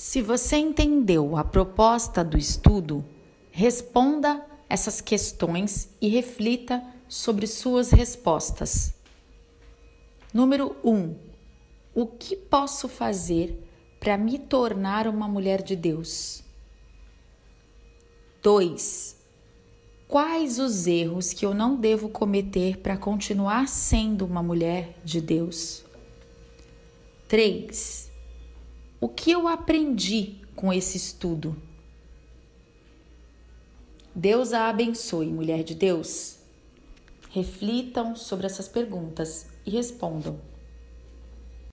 Se você entendeu a proposta do estudo, responda essas questões e reflita sobre suas respostas. Número 1. Um, o que posso fazer para me tornar uma mulher de Deus? 2. Quais os erros que eu não devo cometer para continuar sendo uma mulher de Deus? 3. O que eu aprendi com esse estudo? Deus a abençoe, mulher de Deus. Reflitam sobre essas perguntas e respondam.